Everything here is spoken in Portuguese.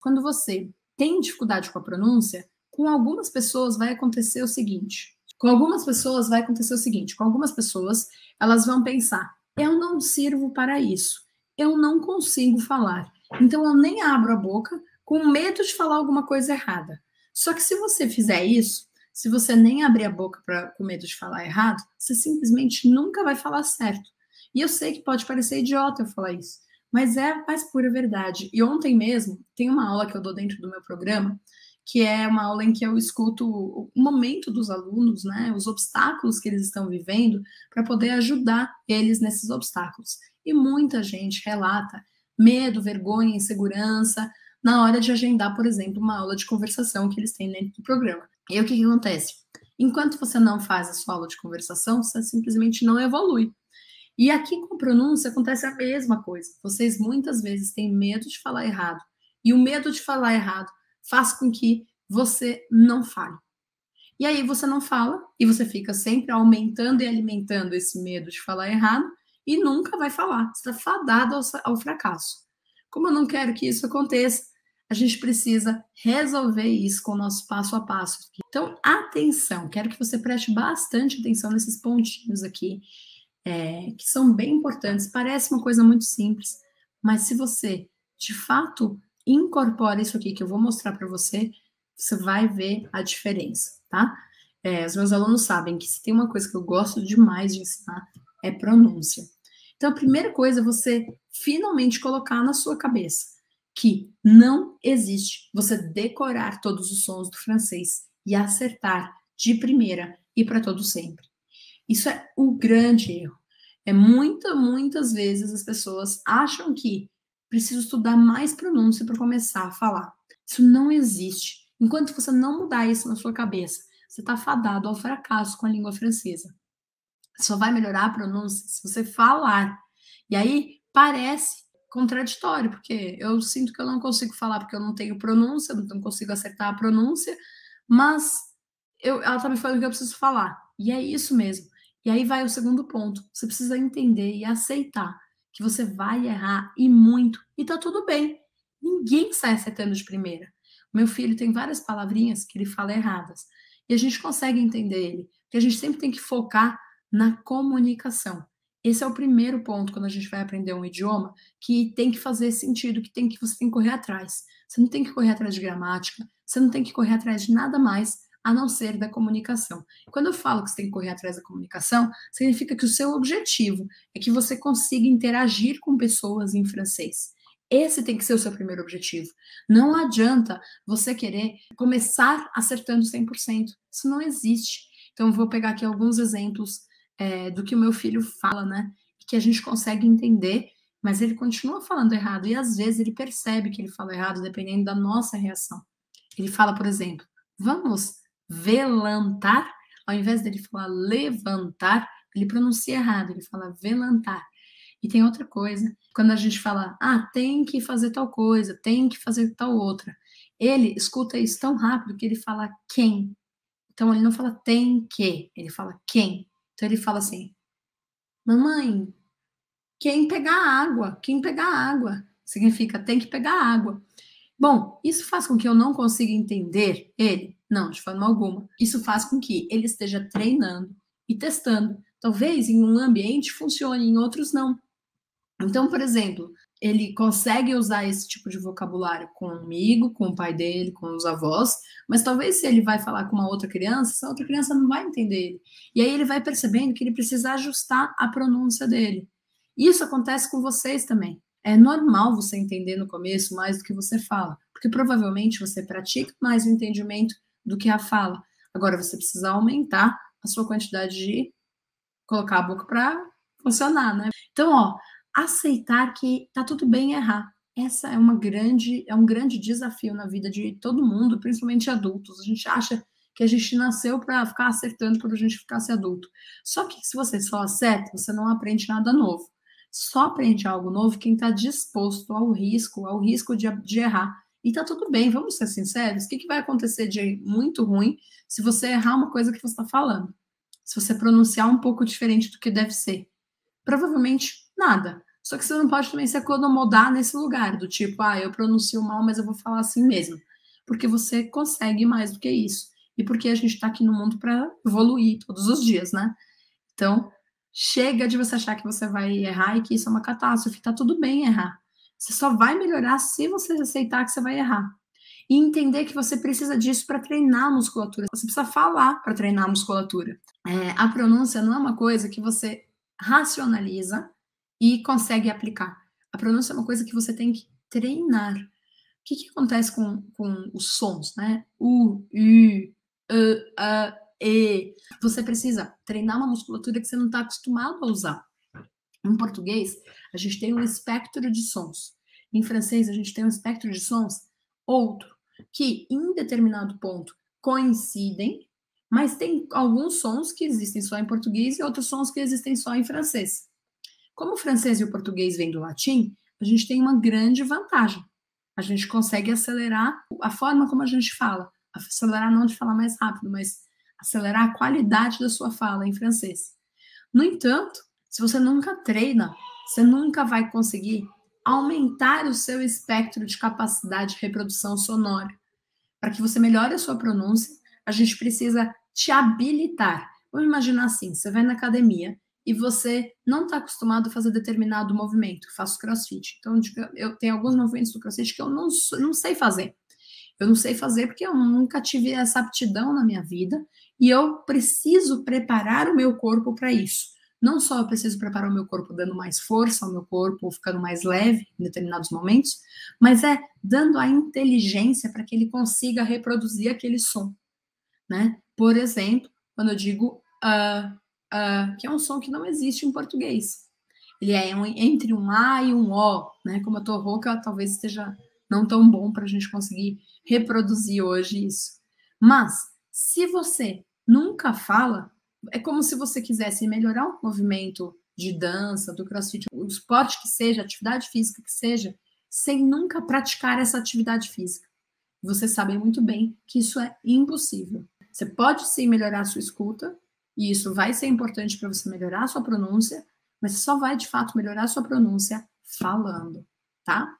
Quando você tem dificuldade com a pronúncia, com algumas pessoas vai acontecer o seguinte: com algumas pessoas vai acontecer o seguinte, com algumas pessoas elas vão pensar, eu não sirvo para isso, eu não consigo falar, então eu nem abro a boca com medo de falar alguma coisa errada. Só que se você fizer isso, se você nem abrir a boca pra, com medo de falar errado, você simplesmente nunca vai falar certo. E eu sei que pode parecer idiota eu falar isso, mas é a mais pura verdade. E ontem mesmo, tem uma aula que eu dou dentro do meu programa, que é uma aula em que eu escuto o momento dos alunos, né, os obstáculos que eles estão vivendo, para poder ajudar eles nesses obstáculos. E muita gente relata medo, vergonha, insegurança na hora de agendar, por exemplo, uma aula de conversação que eles têm dentro do programa. E aí, o que, que acontece? Enquanto você não faz a sua aula de conversação, você simplesmente não evolui. E aqui com pronúncia acontece a mesma coisa. Vocês muitas vezes têm medo de falar errado. E o medo de falar errado faz com que você não fale. E aí você não fala e você fica sempre aumentando e alimentando esse medo de falar errado e nunca vai falar. Você está fadado ao, ao fracasso. Como eu não quero que isso aconteça, a gente precisa resolver isso com o nosso passo a passo. Então, atenção, quero que você preste bastante atenção nesses pontinhos aqui, é, que são bem importantes. Parece uma coisa muito simples, mas se você de fato incorpora isso aqui que eu vou mostrar para você, você vai ver a diferença, tá? É, os meus alunos sabem que se tem uma coisa que eu gosto demais de ensinar é pronúncia. Então, a primeira coisa é você finalmente colocar na sua cabeça que não existe você decorar todos os sons do francês e acertar de primeira e para todo sempre. Isso é o grande erro. É muita, muitas vezes as pessoas acham que preciso estudar mais pronúncia para começar a falar. Isso não existe. Enquanto você não mudar isso na sua cabeça, você está fadado ao fracasso com a língua francesa. Só vai melhorar a pronúncia se você falar. E aí parece contraditório, porque eu sinto que eu não consigo falar porque eu não tenho pronúncia, não consigo acertar a pronúncia, mas eu, ela está me falando que eu preciso falar. E é isso mesmo. E aí vai o segundo ponto. Você precisa entender e aceitar que você vai errar e muito, e tá tudo bem. Ninguém sai acertando de primeira. Meu filho tem várias palavrinhas que ele fala erradas, e a gente consegue entender ele, porque a gente sempre tem que focar na comunicação. Esse é o primeiro ponto quando a gente vai aprender um idioma que tem que fazer sentido, que tem que você tem que correr atrás. Você não tem que correr atrás de gramática, você não tem que correr atrás de nada mais a não ser da comunicação. Quando eu falo que você tem que correr atrás da comunicação, significa que o seu objetivo é que você consiga interagir com pessoas em francês. Esse tem que ser o seu primeiro objetivo. Não adianta você querer começar acertando 100%. Isso não existe. Então, vou pegar aqui alguns exemplos é, do que o meu filho fala, né? Que a gente consegue entender, mas ele continua falando errado. E às vezes ele percebe que ele fala errado, dependendo da nossa reação. Ele fala, por exemplo, vamos velantar, ao invés dele falar levantar, ele pronuncia errado, ele fala velantar. E tem outra coisa, quando a gente fala, ah, tem que fazer tal coisa, tem que fazer tal outra, ele escuta isso tão rápido que ele fala quem. Então ele não fala tem que, ele fala quem. Então ele fala assim: Mamãe, quem pegar água, quem pegar água, significa tem que pegar água. Bom, isso faz com que eu não consiga entender ele? Não, de forma alguma. Isso faz com que ele esteja treinando e testando. Talvez em um ambiente funcione, em outros não. Então, por exemplo, ele consegue usar esse tipo de vocabulário comigo, com o pai dele, com os avós, mas talvez se ele vai falar com uma outra criança, essa outra criança não vai entender ele. E aí ele vai percebendo que ele precisa ajustar a pronúncia dele. Isso acontece com vocês também. É normal você entender no começo mais do que você fala, porque provavelmente você pratica mais o entendimento do que a fala. Agora você precisa aumentar a sua quantidade de colocar a boca para funcionar, né? Então, ó, aceitar que tá tudo bem errar. Essa é uma grande é um grande desafio na vida de todo mundo, principalmente adultos. A gente acha que a gente nasceu para ficar acertando para a gente ficar se adulto. Só que se você só acerta, você não aprende nada novo. Só aprende algo novo quem está disposto ao risco, ao risco de, de errar. E tá tudo bem, vamos ser sinceros. O que, que vai acontecer de muito ruim se você errar uma coisa que você está falando? Se você pronunciar um pouco diferente do que deve ser? Provavelmente nada. Só que você não pode também se acomodar nesse lugar, do tipo, ah, eu pronuncio mal, mas eu vou falar assim mesmo. Porque você consegue mais do que isso. E porque a gente está aqui no mundo para evoluir todos os dias, né? Então, chega de você achar que você vai errar e que isso é uma catástrofe. Tá tudo bem errar. Você só vai melhorar se você aceitar que você vai errar. E entender que você precisa disso para treinar a musculatura. Você precisa falar para treinar a musculatura. É, a pronúncia não é uma coisa que você racionaliza e consegue aplicar. A pronúncia é uma coisa que você tem que treinar. O que, que acontece com, com os sons, né? U, U, E, E. Você precisa treinar uma musculatura que você não está acostumado a usar. Em português, a gente tem um espectro de sons. Em francês, a gente tem um espectro de sons outro, que em determinado ponto coincidem, mas tem alguns sons que existem só em português e outros sons que existem só em francês. Como o francês e o português vêm do latim, a gente tem uma grande vantagem. A gente consegue acelerar a forma como a gente fala. Acelerar não de falar mais rápido, mas acelerar a qualidade da sua fala em francês. No entanto, se você nunca treina, você nunca vai conseguir aumentar o seu espectro de capacidade de reprodução sonora. Para que você melhore a sua pronúncia, a gente precisa te habilitar. Vamos imaginar assim: você vai na academia e você não está acostumado a fazer determinado movimento. Eu faço crossfit. Então, eu tenho alguns movimentos do crossfit que eu não, não sei fazer. Eu não sei fazer porque eu nunca tive essa aptidão na minha vida e eu preciso preparar o meu corpo para isso. Não só eu preciso preparar o meu corpo dando mais força ao meu corpo, ficando mais leve em determinados momentos, mas é dando a inteligência para que ele consiga reproduzir aquele som, né? Por exemplo, quando eu digo uh, uh, que é um som que não existe em português. Ele é um, entre um A e um O, né? Como eu tô rouca, talvez esteja não tão bom para a gente conseguir reproduzir hoje isso. Mas, se você nunca fala, é como se você quisesse melhorar o movimento de dança, do crossfit, o esporte que seja, atividade física que seja, sem nunca praticar essa atividade física. Você sabe muito bem que isso é impossível. Você pode sim melhorar a sua escuta, e isso vai ser importante para você melhorar a sua pronúncia, mas só vai de fato melhorar a sua pronúncia falando, tá?